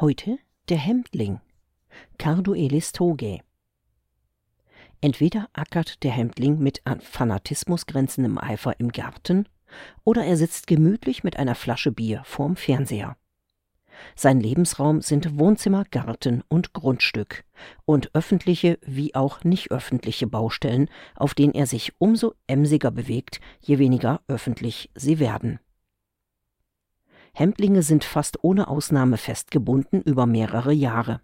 Heute der Hemdling. Carduelis togae. Entweder ackert der Hemdling mit an Fanatismus grenzendem Eifer im Garten, oder er sitzt gemütlich mit einer Flasche Bier vorm Fernseher. Sein Lebensraum sind Wohnzimmer, Garten und Grundstück und öffentliche wie auch nicht öffentliche Baustellen, auf denen er sich umso emsiger bewegt, je weniger öffentlich sie werden. Hemdlinge sind fast ohne Ausnahme festgebunden über mehrere Jahre.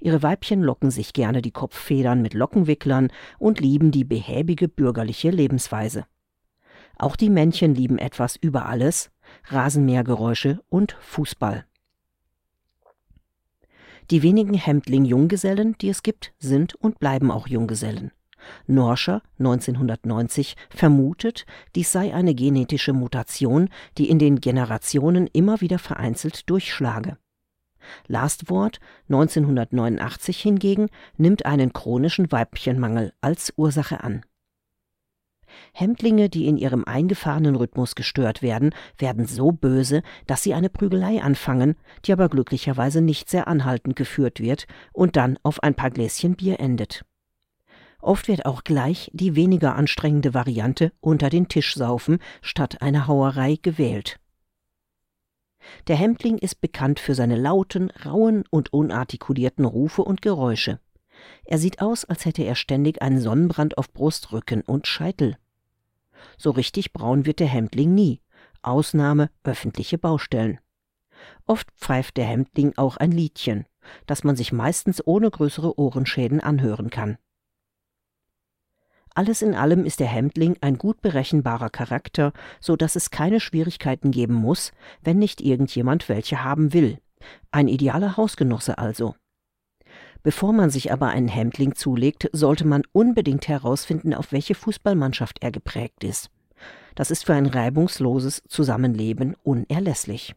Ihre Weibchen locken sich gerne die Kopffedern mit Lockenwicklern und lieben die behäbige bürgerliche Lebensweise. Auch die Männchen lieben etwas über alles, Rasenmähergeräusche und Fußball. Die wenigen Hemdling-Junggesellen, die es gibt, sind und bleiben auch Junggesellen. Norscher 1990 vermutet, dies sei eine genetische Mutation, die in den Generationen immer wieder vereinzelt durchschlage. Lastwort 1989 hingegen nimmt einen chronischen Weibchenmangel als Ursache an. Hemdlinge, die in ihrem eingefahrenen Rhythmus gestört werden, werden so böse, dass sie eine Prügelei anfangen, die aber glücklicherweise nicht sehr anhaltend geführt wird und dann auf ein paar Gläschen Bier endet. Oft wird auch gleich die weniger anstrengende Variante unter den Tisch saufen statt einer Hauerei gewählt. Der Hemdling ist bekannt für seine lauten, rauen und unartikulierten Rufe und Geräusche. Er sieht aus, als hätte er ständig einen Sonnenbrand auf Brust, Rücken und Scheitel. So richtig braun wird der Hemdling nie. Ausnahme öffentliche Baustellen. Oft pfeift der Hemdling auch ein Liedchen, das man sich meistens ohne größere Ohrenschäden anhören kann. Alles in allem ist der Hemdling ein gut berechenbarer Charakter, so dass es keine Schwierigkeiten geben muss, wenn nicht irgendjemand welche haben will. Ein idealer Hausgenosse also. Bevor man sich aber einen Hemdling zulegt, sollte man unbedingt herausfinden, auf welche Fußballmannschaft er geprägt ist. Das ist für ein reibungsloses Zusammenleben unerlässlich.